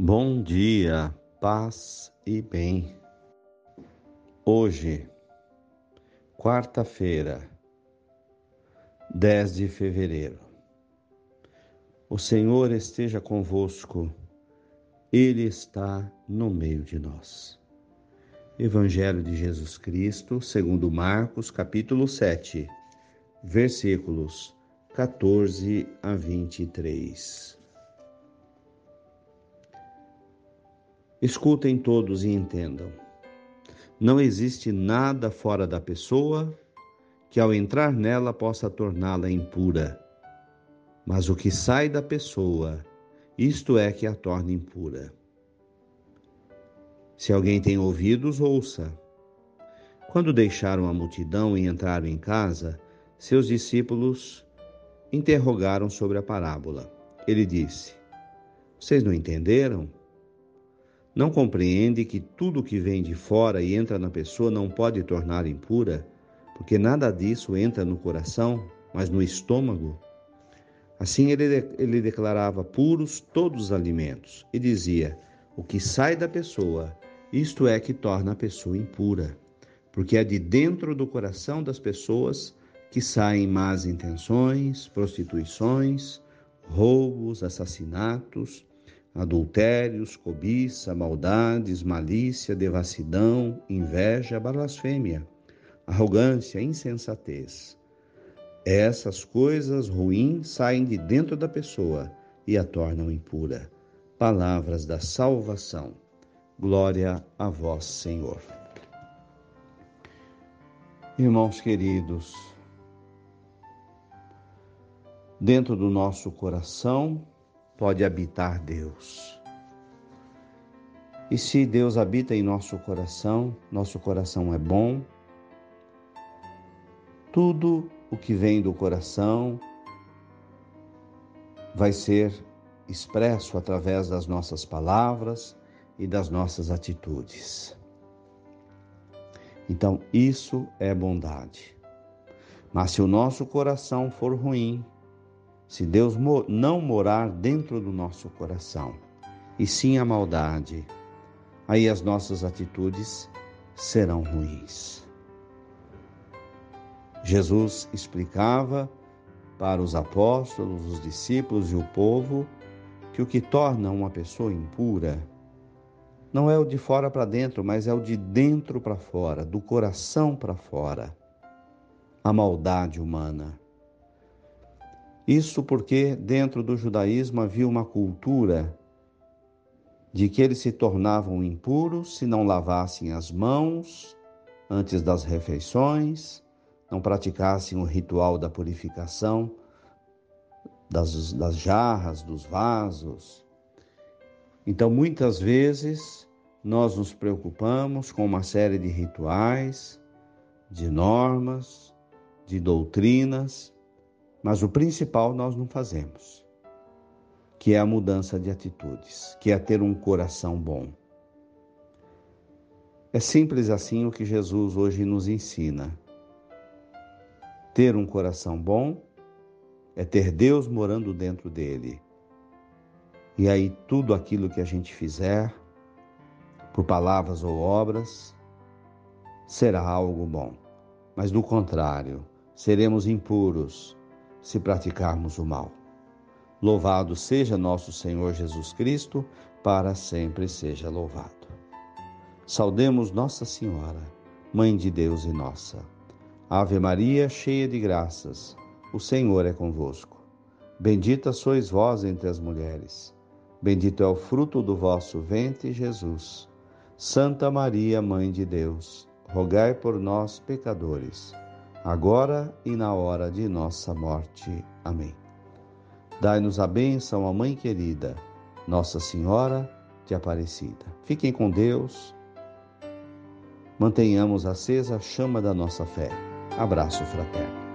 Bom dia, paz e bem. Hoje, quarta-feira, 10 de fevereiro. O Senhor esteja convosco, Ele está no meio de nós. Evangelho de Jesus Cristo, segundo Marcos, capítulo 7, versículos 14 a 23. Escutem todos e entendam. Não existe nada fora da pessoa que, ao entrar nela, possa torná-la impura. Mas o que sai da pessoa, isto é que a torna impura. Se alguém tem ouvidos, ouça. Quando deixaram a multidão e entraram em casa, seus discípulos interrogaram sobre a parábola. Ele disse: Vocês não entenderam? Não compreende que tudo que vem de fora e entra na pessoa não pode tornar impura, porque nada disso entra no coração, mas no estômago? Assim ele, ele declarava puros todos os alimentos e dizia: O que sai da pessoa, isto é que torna a pessoa impura, porque é de dentro do coração das pessoas que saem más intenções, prostituições, roubos, assassinatos, adultérios, cobiça, maldades, malícia, devassidão, inveja, blasfêmia, arrogância, insensatez. Essas coisas ruins saem de dentro da pessoa e a tornam impura. Palavras da salvação. Glória a vós, Senhor. Irmãos queridos, dentro do nosso coração, pode habitar Deus. E se Deus habita em nosso coração, nosso coração é bom, tudo o que vem do coração vai ser expresso através das nossas palavras e das nossas atitudes. Então, isso é bondade. Mas se o nosso coração for ruim, se Deus não morar dentro do nosso coração, e sim a maldade, aí as nossas atitudes serão ruins. Jesus explicava para os apóstolos, os discípulos e o povo que o que torna uma pessoa impura não é o de fora para dentro, mas é o de dentro para fora, do coração para fora. A maldade humana. Isso porque dentro do judaísmo havia uma cultura de que eles se tornavam impuros se não lavassem as mãos antes das refeições, não praticassem o ritual da purificação das, das jarras, dos vasos. Então, muitas vezes, nós nos preocupamos com uma série de rituais, de normas, de doutrinas, mas o principal nós não fazemos, que é a mudança de atitudes, que é ter um coração bom. É simples assim o que Jesus hoje nos ensina. Ter um coração bom é ter Deus morando dentro dele. E aí tudo aquilo que a gente fizer, por palavras ou obras, será algo bom. Mas do contrário, seremos impuros, se praticarmos o mal. Louvado seja nosso Senhor Jesus Cristo, para sempre seja louvado. Saudemos Nossa Senhora, Mãe de Deus e nossa. Ave Maria, cheia de graças, o Senhor é convosco. Bendita sois vós entre as mulheres. Bendito é o fruto do vosso ventre, Jesus. Santa Maria, Mãe de Deus, rogai por nós, pecadores agora e na hora de nossa morte. Amém. Dai-nos a bênção, a Mãe querida, Nossa Senhora de Aparecida. Fiquem com Deus. Mantenhamos acesa a chama da nossa fé. Abraço fraterno.